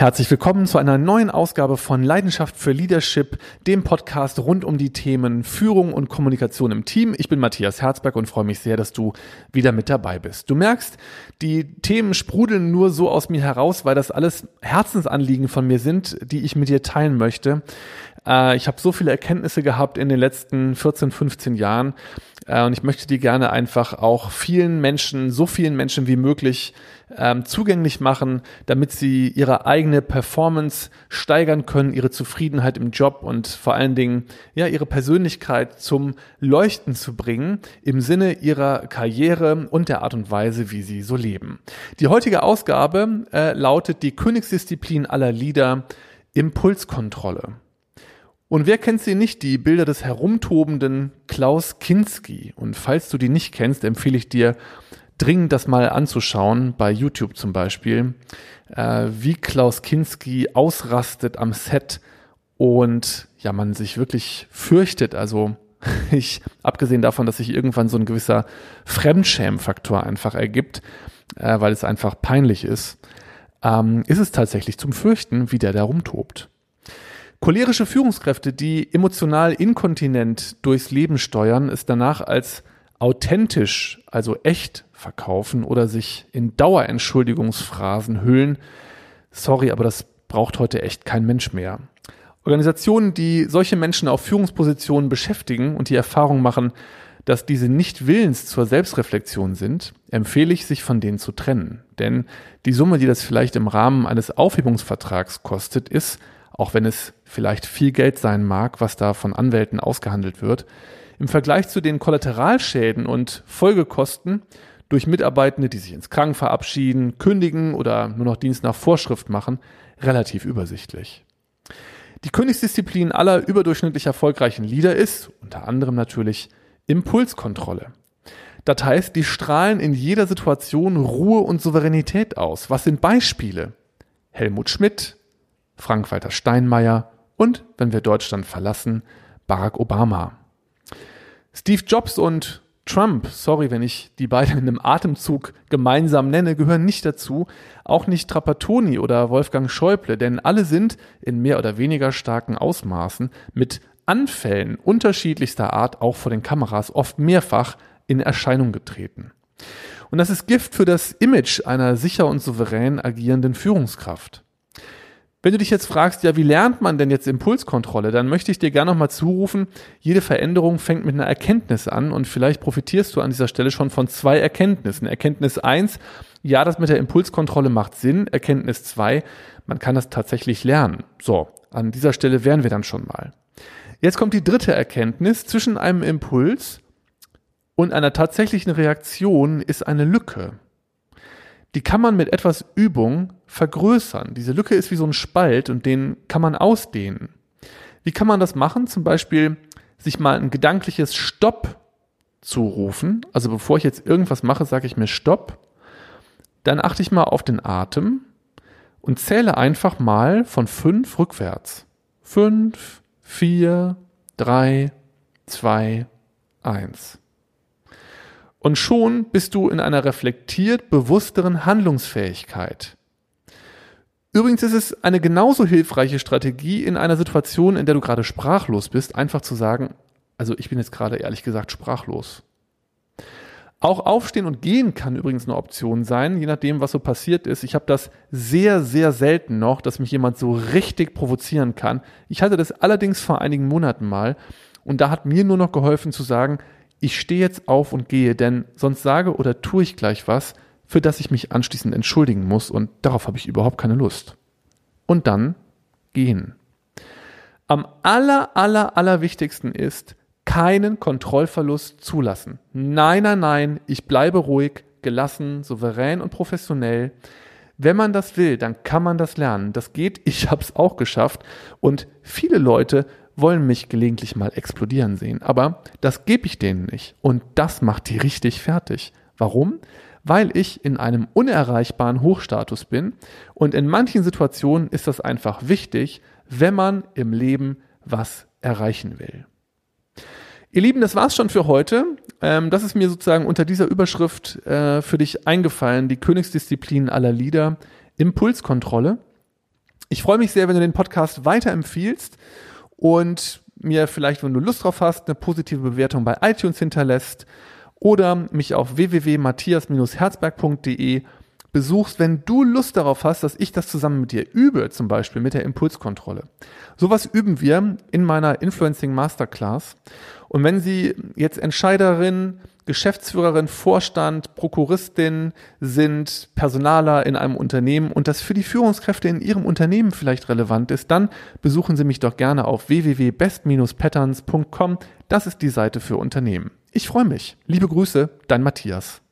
Herzlich willkommen zu einer neuen Ausgabe von Leidenschaft für Leadership, dem Podcast rund um die Themen Führung und Kommunikation im Team. Ich bin Matthias Herzberg und freue mich sehr, dass du wieder mit dabei bist. Du merkst, die Themen sprudeln nur so aus mir heraus, weil das alles Herzensanliegen von mir sind, die ich mit dir teilen möchte. Äh, ich habe so viele Erkenntnisse gehabt in den letzten 14, 15 Jahren äh, und ich möchte die gerne einfach auch vielen Menschen, so vielen Menschen wie möglich ähm, zugänglich machen, damit sie ihre eigene Performance steigern können, ihre Zufriedenheit im Job und vor allen Dingen ja ihre Persönlichkeit zum Leuchten zu bringen im Sinne ihrer Karriere und der Art und Weise, wie sie so leben. Die heutige Ausgabe äh, lautet die Königsdisziplin aller Lieder Impulskontrolle. Und wer kennt sie nicht, die Bilder des herumtobenden Klaus Kinski? Und falls du die nicht kennst, empfehle ich dir dringend das mal anzuschauen, bei YouTube zum Beispiel, äh, wie Klaus Kinski ausrastet am Set und ja, man sich wirklich fürchtet. Also ich, abgesehen davon, dass sich irgendwann so ein gewisser Fremdschämfaktor einfach ergibt, äh, weil es einfach peinlich ist, ähm, ist es tatsächlich zum Fürchten, wie der da rumtobt. Cholerische Führungskräfte, die emotional inkontinent durchs Leben steuern, ist danach als authentisch, also echt verkaufen oder sich in Dauerentschuldigungsphrasen hüllen. Sorry, aber das braucht heute echt kein Mensch mehr. Organisationen, die solche Menschen auf Führungspositionen beschäftigen und die Erfahrung machen, dass diese nicht willens zur Selbstreflexion sind, empfehle ich, sich von denen zu trennen. Denn die Summe, die das vielleicht im Rahmen eines Aufhebungsvertrags kostet, ist auch wenn es vielleicht viel Geld sein mag, was da von Anwälten ausgehandelt wird, im Vergleich zu den Kollateralschäden und Folgekosten durch Mitarbeitende, die sich ins Kranken verabschieden, kündigen oder nur noch Dienst nach Vorschrift machen, relativ übersichtlich. Die Königsdisziplin aller überdurchschnittlich erfolgreichen Leader ist, unter anderem natürlich, Impulskontrolle. Das heißt, die strahlen in jeder Situation Ruhe und Souveränität aus. Was sind Beispiele? Helmut Schmidt, Frank-Walter Steinmeier und, wenn wir Deutschland verlassen, Barack Obama. Steve Jobs und Trump, sorry, wenn ich die beiden in einem Atemzug gemeinsam nenne, gehören nicht dazu, auch nicht Trapattoni oder Wolfgang Schäuble, denn alle sind in mehr oder weniger starken Ausmaßen mit Anfällen unterschiedlichster Art auch vor den Kameras oft mehrfach in Erscheinung getreten. Und das ist Gift für das Image einer sicher und souverän agierenden Führungskraft. Wenn du dich jetzt fragst, ja, wie lernt man denn jetzt Impulskontrolle, dann möchte ich dir gerne nochmal zurufen, jede Veränderung fängt mit einer Erkenntnis an und vielleicht profitierst du an dieser Stelle schon von zwei Erkenntnissen. Erkenntnis eins, ja, das mit der Impulskontrolle macht Sinn. Erkenntnis zwei, man kann das tatsächlich lernen. So, an dieser Stelle wären wir dann schon mal. Jetzt kommt die dritte Erkenntnis. Zwischen einem Impuls und einer tatsächlichen Reaktion ist eine Lücke die kann man mit etwas Übung vergrößern. Diese Lücke ist wie so ein Spalt und den kann man ausdehnen. Wie kann man das machen? Zum Beispiel sich mal ein gedankliches Stopp zurufen. Also bevor ich jetzt irgendwas mache, sage ich mir Stopp. Dann achte ich mal auf den Atem und zähle einfach mal von fünf rückwärts. Fünf, vier, drei, zwei, eins. Und schon bist du in einer reflektiert bewussteren Handlungsfähigkeit. Übrigens ist es eine genauso hilfreiche Strategie in einer Situation, in der du gerade sprachlos bist, einfach zu sagen, also ich bin jetzt gerade ehrlich gesagt sprachlos. Auch aufstehen und gehen kann übrigens eine Option sein, je nachdem, was so passiert ist. Ich habe das sehr, sehr selten noch, dass mich jemand so richtig provozieren kann. Ich hatte das allerdings vor einigen Monaten mal und da hat mir nur noch geholfen zu sagen, ich stehe jetzt auf und gehe, denn sonst sage oder tue ich gleich was, für das ich mich anschließend entschuldigen muss und darauf habe ich überhaupt keine Lust. Und dann gehen. Am aller, aller, aller wichtigsten ist, keinen Kontrollverlust zulassen. Nein, nein, nein, ich bleibe ruhig, gelassen, souverän und professionell. Wenn man das will, dann kann man das lernen. Das geht, ich habe es auch geschafft und viele Leute wollen mich gelegentlich mal explodieren sehen. Aber das gebe ich denen nicht. Und das macht die richtig fertig. Warum? Weil ich in einem unerreichbaren Hochstatus bin. Und in manchen Situationen ist das einfach wichtig, wenn man im Leben was erreichen will. Ihr Lieben, das war's schon für heute. Ähm, das ist mir sozusagen unter dieser Überschrift äh, für dich eingefallen, die Königsdisziplin aller Lieder, Impulskontrolle. Ich freue mich sehr, wenn du den Podcast weiterempfiehlst und mir vielleicht, wenn du Lust drauf hast, eine positive Bewertung bei iTunes hinterlässt oder mich auf www.matthias-herzberg.de besuchst, wenn du Lust darauf hast, dass ich das zusammen mit dir übe, zum Beispiel mit der Impulskontrolle. Sowas üben wir in meiner Influencing Masterclass. Und wenn Sie jetzt Entscheiderin, Geschäftsführerin, Vorstand, Prokuristin sind, Personaler in einem Unternehmen und das für die Führungskräfte in Ihrem Unternehmen vielleicht relevant ist, dann besuchen Sie mich doch gerne auf www.best-patterns.com. Das ist die Seite für Unternehmen. Ich freue mich. Liebe Grüße, dein Matthias.